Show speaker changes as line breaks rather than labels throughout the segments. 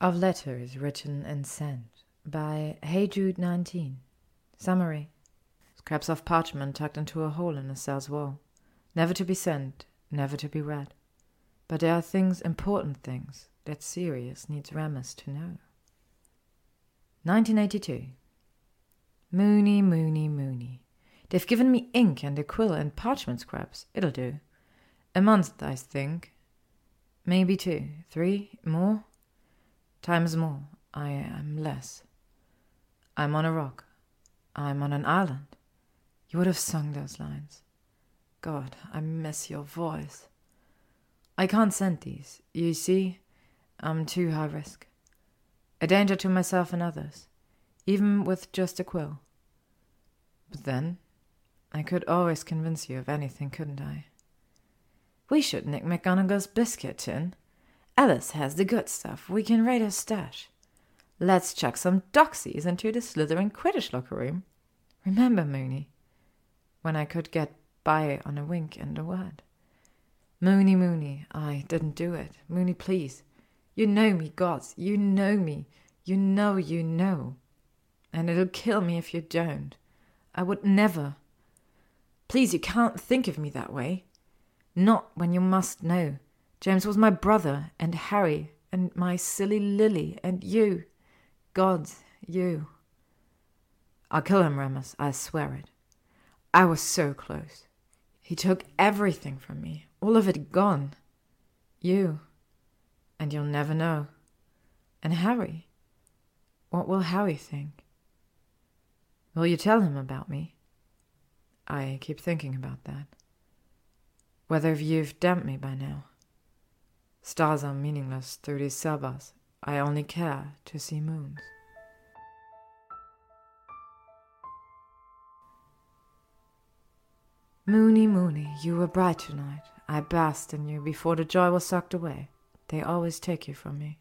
of letters written and sent by HeyJude19. Summary Scraps of parchment tucked into a hole in a cell's wall. Never to be sent, never to be read. But there are things, important things, that Sirius needs Remus to know. 1982. Moony, Moony, Moony. They've given me ink and a quill and parchment scraps. It'll do. A month, I think. Maybe two, three, more. Times more. I am less. I'm on a rock. I'm on an island. You would have sung those lines. God, I miss your voice. I can't send these. You see, I'm too high risk. A danger to myself and others, even with just a quill. But then, I could always convince you of anything, couldn't I? We should nick McGonagall's biscuit tin. Alice has the good stuff. We can raid her stash. Let's chuck some doxies into the Slytherin Quidditch locker room. Remember, Moony, when I could get by on a wink and a word. Moony, Moony, I didn't do it. Moony, please. You know me, gods. You know me. You know you know. And it'll kill me if you don't. I would never. Please, you can't think of me that way. Not when you must know. James was my brother, and Harry, and my silly Lily, and you. Gods, you. I'll kill him, Remus, I swear it. I was so close. He took everything from me, all of it gone. You. And you'll never know. And Harry. What will Harry think? Will you tell him about me? I keep thinking about that. Whether you've damped me by now. Stars are meaningless through these sabas. I only care to see moons. Moony, Moony, you were bright tonight. I basked in you before the joy was sucked away. They always take you from me.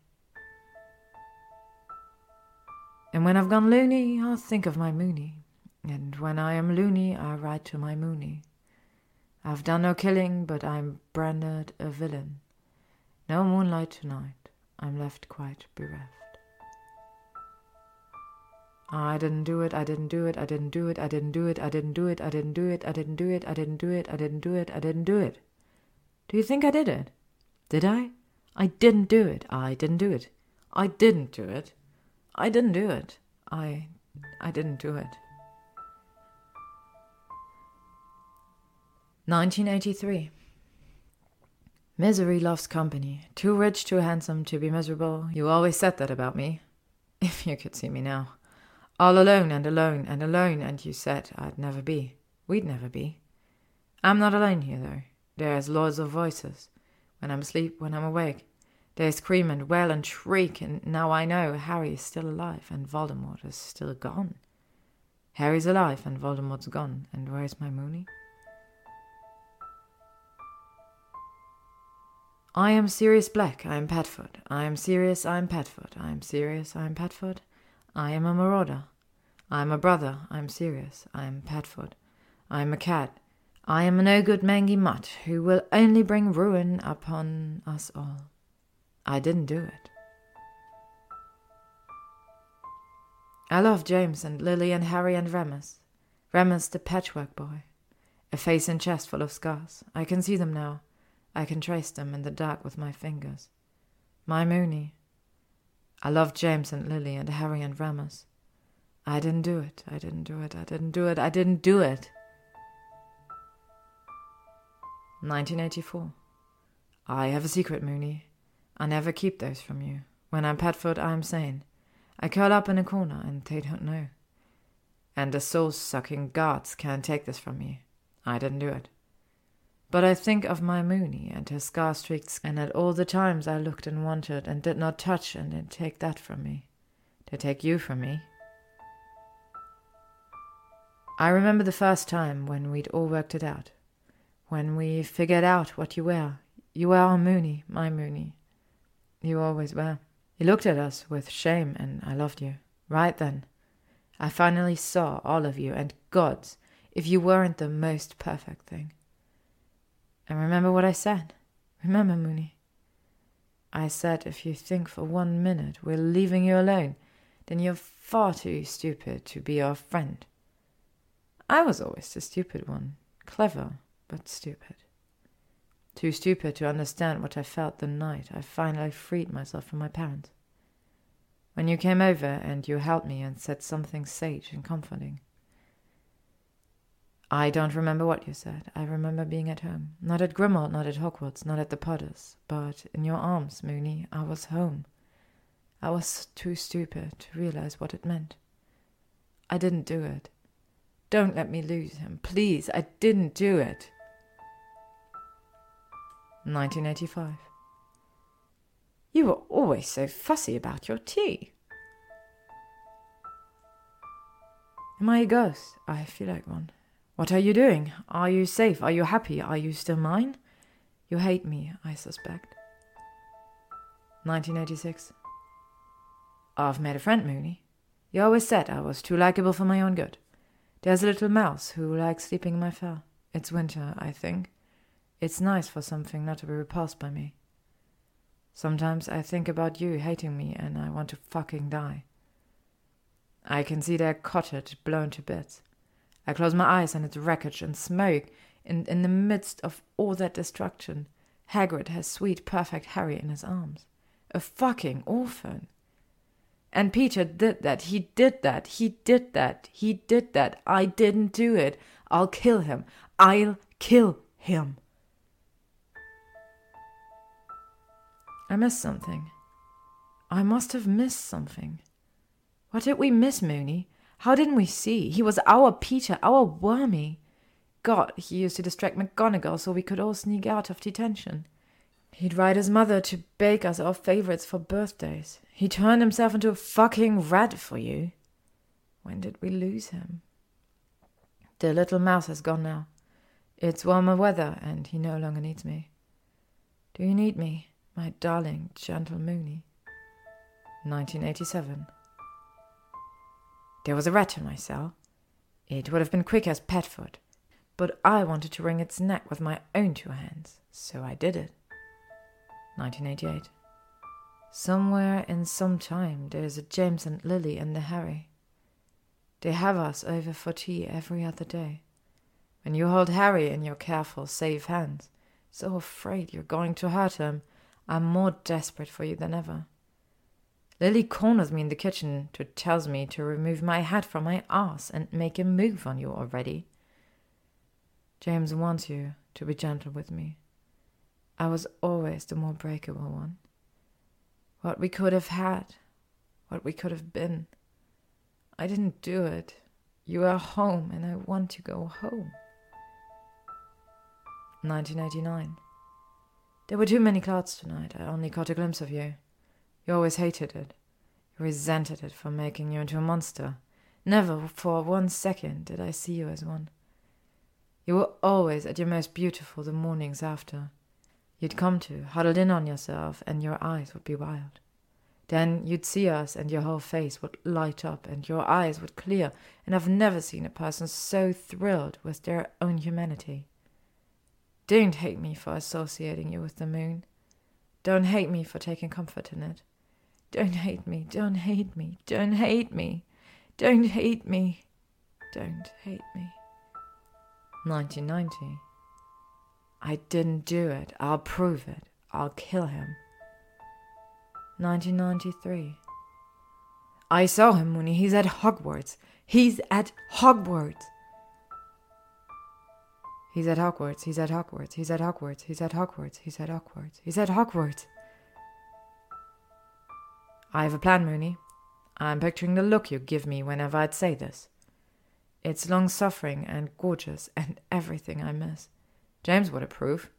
And when I've gone loony, I'll think of my Moony. And when I am loony, I write to my Moony. I've done no killing, but I'm branded a villain. No moonlight tonight. I'm left quite bereft. I didn't do it, I didn't do it, I didn't do it, I didn't do it, I didn't do it, I didn't do it, I didn't do it, I didn't do it, I didn't do it, I didn't do it. Do you think I did it? Did I? I didn't do it. I didn't do it. I didn't do it. I didn't do it. I I didn't do it. 1983. Misery loves company. Too rich, too handsome to be miserable. You always said that about me. If you could see me now. All alone and alone and alone, and you said I'd never be. We'd never be. I'm not alone here, though. There's lords of voices. When I'm asleep, when I'm awake. They scream and wail and shriek, and now I know Harry is still alive and Voldemort is still gone. Harry's alive and Voldemort's gone, and where's my Moony? I am Sirius Black, I am Padfoot. I am Sirius, I am Padfoot. I am Sirius, I am Padfoot. I am a marauder. I am a brother, I am Sirius, I am Padfoot. I am a cat. I am a no good mangy mutt who will only bring ruin upon us all. I didn't do it. I love James and Lily and Harry and Remus. Remus the patchwork boy. A face and chest full of scars. I can see them now. I can trace them in the dark with my fingers. My Moony. I love James and Lily and Harry and Remus. I didn't do it. I didn't do it. I didn't do it. I didn't do it. 1984. I have a secret, Moony. I never keep those from you. When I'm Padfoot, I am sane. I curl up in a corner, and they don't know. And the soul-sucking gods can't take this from me. I didn't do it. But I think of my Moony and her scar streaks, and at all the times I looked and wanted and did not touch, and they take that from me. They take you from me. I remember the first time when we'd all worked it out. When we figured out what you were. You were our Moony, my Moony. You always were. You looked at us with shame, and I loved you. Right then. I finally saw all of you, and gods, if you weren't the most perfect thing. And remember what I said. Remember, Moony. I said if you think for one minute we're leaving you alone, then you're far too stupid to be our friend. I was always the stupid one, clever, but stupid. Too stupid to understand what I felt the night I finally freed myself from my parents. When you came over and you held me and said something sage and comforting. I don't remember what you said. I remember being at home. Not at Grimmauld, not at Hogwarts, not at the Potters, but in your arms, Moony. I was home. I was too stupid to realize what it meant. I didn't do it. Don't let me lose him. Please, I didn't do it. 1985. You were always so fussy about your tea. Am I a ghost? I feel like one. What are you doing? Are you safe? Are you happy? Are you still mine? You hate me, I suspect. 1986. I've made a friend, Moony. You always said I was too likable for my own good. There's a little mouse who likes sleeping in my fur. It's winter, I think. It's nice for something not to be repulsed by me. Sometimes I think about you hating me and I want to fucking die. I can see their cottage blown to bits. I close my eyes and it's wreckage and smoke. In, in the midst of all that destruction, Hagrid has sweet, perfect Harry in his arms. A fucking orphan. And Peter did that. He did that. He did that. He did that. I didn't do it. I'll kill him. I'll kill him. I missed something. I must have missed something. What did we miss, Moony? How didn't we see? He was our Peter, our Wormy. God, he used to distract McGonagall so we could all sneak out of detention. He'd write his mother to bake us our favorites for birthdays. He turned himself into a fucking rat for you. When did we lose him? The little mouse has gone now. It's warmer weather, and he no longer needs me. Do you need me, my darling, gentle Moony? 1987. There was a rat in my cell. It would have been quick as pet food, but I wanted to wring its neck with my own two hands, so I did it. 1988. Somewhere in some time there's a James and Lily and the Harry. They have us over for tea every other day. When you hold Harry in your careful, safe hands, so afraid you're going to hurt him, I'm more desperate for you than ever. Lily corners me in the kitchen to tells me to remove my hat from my ass and make a move on you already. James wants you to be gentle with me. I was always the more breakable one. What we could have had, what we could have been. I didn't do it. You are home, and I want to go home. 1989. There were too many clouds tonight. I only caught a glimpse of you. You always hated it. You resented it for making you into a monster. Never for one second did I see you as one. You were always at your most beautiful the mornings after. You'd come to, huddled in on yourself, and your eyes would be wild. Then you'd see us, and your whole face would light up, and your eyes would clear, and I've never seen a person so thrilled with their own humanity. Don't hate me for associating you with the moon. Don't hate me for taking comfort in it. Don't hate me, don't hate me, don't hate me, don't hate me, don't hate me. 1990. I didn't do it, I'll prove it, I'll kill him. 1993. I saw him when he's at Hogwarts. He's at Hogwarts. He's at Hogwarts. He's at Hogwarts. He's at Hogwarts. He's at Hogwarts. He's at Hogwarts. He's at Hogwarts. I have a plan, Moony. I'm picturing the look you give me whenever I'd say this. It's long suffering and gorgeous and everything I miss. James would approve.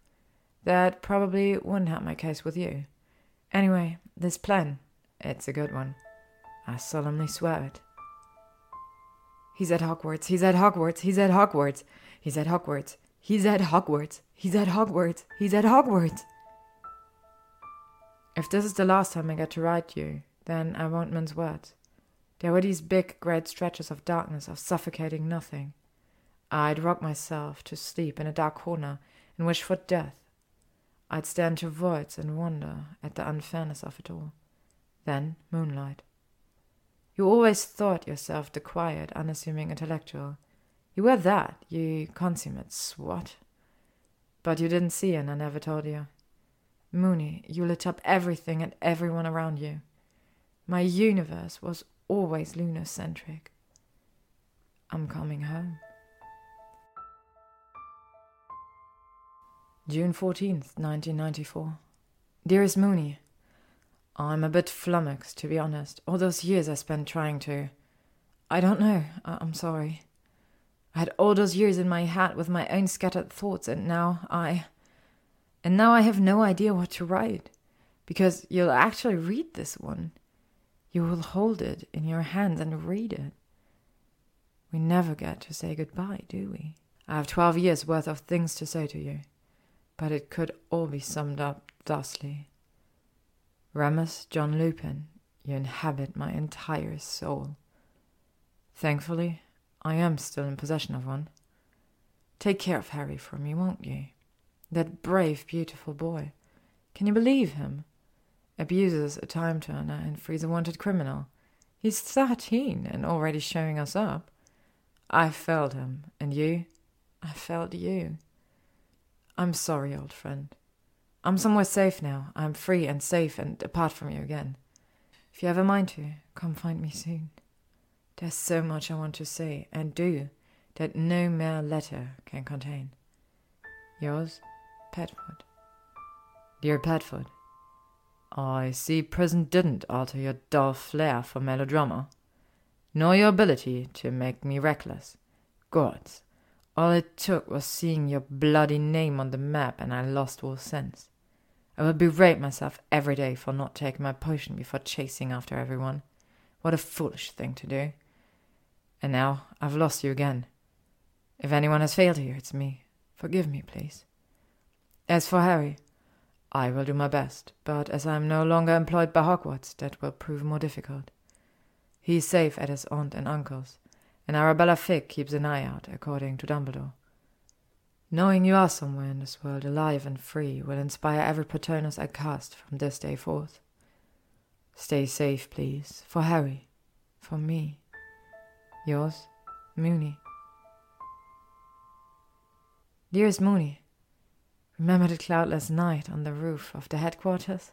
That probably wouldn't help my case with you. Anyway, this plan, it's a good one. I solemnly swear it. He's at Hogwarts, he's at Hogwarts, he's at Hogwarts, he's at Hogwarts, he's at Hogwarts, he's at Hogwarts, he's at Hogwarts. If this is the last time I get to write you, then I won't mince words. There were these big, great stretches of darkness, of suffocating nothing. I'd rock myself to sleep in a dark corner and wish for death. I'd stare into voids and wonder at the unfairness of it all. Then moonlight. You always thought yourself the quiet, unassuming intellectual. You were that, you consummate swot. But you didn't see, and I never told you. Moony, you lit up everything and everyone around you. My universe was always lunar centric. I'm coming home. June 14th, 1994. Dearest Moony, I'm a bit flummoxed, to be honest. All those years I spent trying to. I don't know. I- I'm sorry. I had all those years in my head with my own scattered thoughts, and now I. And now I have no idea what to write. Because you'll actually read this one. You will hold it in your hands and read it. We never get to say goodbye, do we? I have twelve years' worth of things to say to you but it could all be summed up thusly Remus John Lupin, you inhabit my entire soul. Thankfully, I am still in possession of one. Take care of Harry for me, won't you? That brave, beautiful boy. Can you believe him? Abuses a time turner and frees a wanted criminal. He's thirteen and already showing us up. I failed him, and you? I failed you. I'm sorry, old friend. I'm somewhere safe now. I'm free and safe and apart from you again. If you ever mind to, come find me soon. There's so much I want to say and do that no mere letter can contain. Yours, Padfoot. Dear Padfoot, I see prison didn't alter your dull flair for melodrama, nor your ability to make me reckless. Gods, all it took was seeing your bloody name on the map, and I lost all sense. I will berate myself every day for not taking my potion before chasing after everyone. What a foolish thing to do. And now I've lost you again. If anyone has failed here, it's me. Forgive me, please. As for Harry, I will do my best, but as I am no longer employed by Hogwarts, that will prove more difficult. He is safe at his aunt and uncle's, and Arabella Figg keeps an eye out, according to Dumbledore. Knowing you are somewhere in this world, alive and free, will inspire every Patronus I cast from this day forth. Stay safe, please, for Harry, for me. Yours, Moony. Dearest Moony, remember the cloudless night on the roof of the headquarters?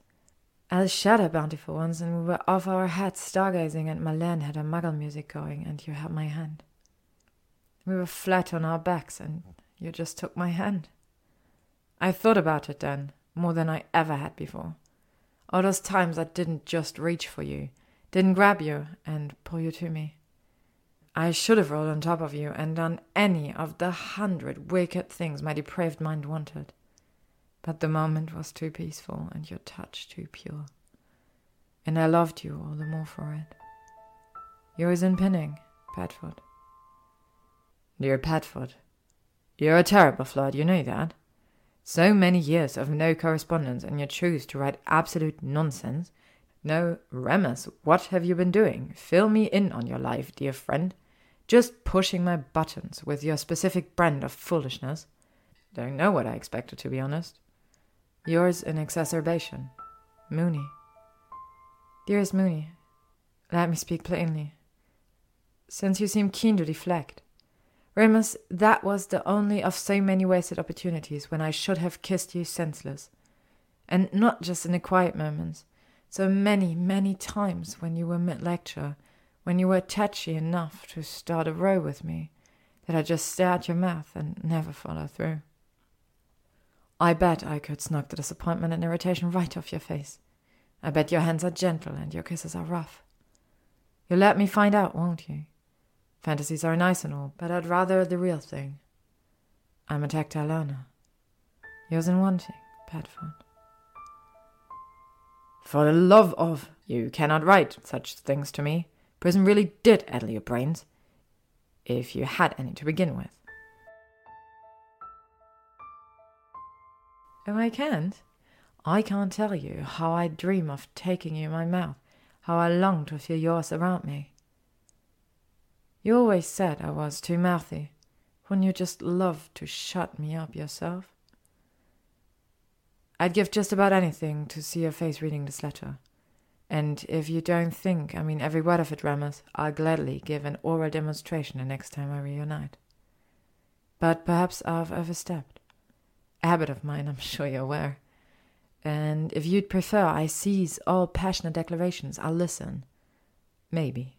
I a bounty for once, and we were off our heads stargazing, and Marlene had her muggle music going, and you held my hand. We were flat on our backs, and you just took my hand. I thought about it then, more than I ever had before. All those times I didn't just reach for you, didn't grab you and pull you to me. I should have rolled on top of you and done any of the hundred wicked things my depraved mind wanted. But the moment was too peaceful and your touch too pure. And I loved you all the more for it. Yours in pinning, Padfoot. Dear Padfoot, you're a terrible flirt, you know that. So many years of no correspondence, and you choose to write absolute nonsense. No, Remus, what have you been doing? Fill me in on your life, dear friend. Just pushing my buttons with your specific brand of foolishness. Don't know what I expected, to be honest. Yours in exacerbation, Moony. Dearest Moony, let me speak plainly. Since you seem keen to deflect, Remus, that was the only of so many wasted opportunities when I should have kissed you senseless. And not just in the quiet moments, so many, many times when you were mid lecture, when you were touchy enough to start a row with me, that I just stare at your mouth and never follow through. I bet I could snog the disappointment and irritation right off your face. I bet your hands are gentle and your kisses are rough. You'll let me find out, won't you? Fantasies are nice and all, but I'd rather the real thing. I'm a tactile learner. Yours in wanting, Padfoot. For the love of you cannot write such things to me. Prison really did addle your brains, if you had any to begin with. Oh, I can't? I can't tell you how I dream of taking you in my mouth, how I long to feel yours around me. You always said I was too mouthy, when you just loved to shut me up yourself. I'd give just about anything to see your face reading this letter. And if you don't think I mean every word of it, Remus, I'll gladly give an oral demonstration the next time I reunite. But perhaps I've overstepped. Habit of mine, I'm sure you're aware. And if you'd prefer I cease all passionate declarations, I'll listen. Maybe.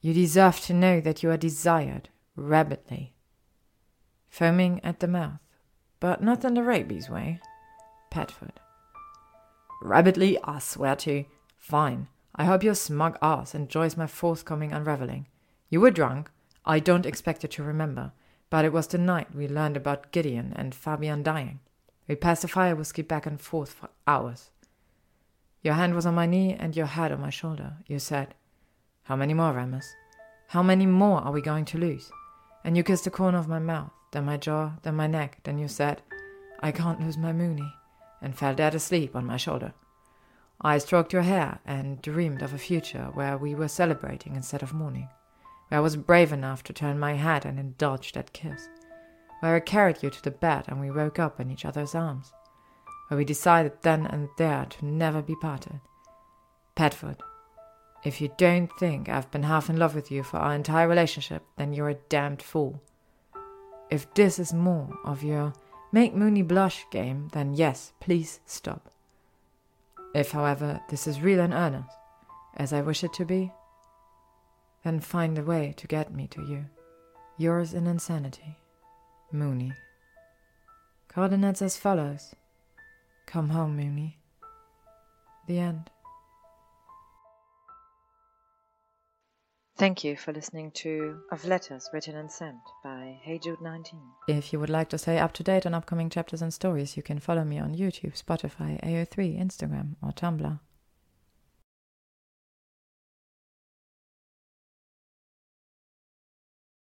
You deserve to know that you are desired, rabidly. Foaming at the mouth, but not in the rabies way. Padfoot. Rabidly, I swear to. Fine. I hope your smug ass enjoys my forthcoming unraveling. You were drunk. I don't expect you to remember, but it was the night we learned about Gideon and Fabian dying. We passed the fire whiskey back and forth for hours. Your hand was on my knee and your head on my shoulder. You said, How many more, Remus? How many more are we going to lose? And you kissed the corner of my mouth, then my jaw, then my neck. Then you said, I can't lose my Moony and fell dead asleep on my shoulder. I stroked your hair and dreamed of a future where we were celebrating instead of mourning, where I was brave enough to turn my head and indulge that kiss, where I carried you to the bed and we woke up in each other's arms, where we decided then and there to never be parted. Padfoot, if you don't think I've been half in love with you for our entire relationship, then you're a damned fool. If this is more of your make Moony blush game, then yes, please stop. If, however, this is real and earnest, as I wish it to be, then find a way to get me to you. Yours in insanity, Moony. Coordinates as follows Come home, Moony. The end.
Thank you for listening to Of Letters Written and Sent by HeyJude19.
If you would like to stay up to date on upcoming chapters and stories, you can follow me on YouTube, Spotify, AO3, Instagram, or Tumblr.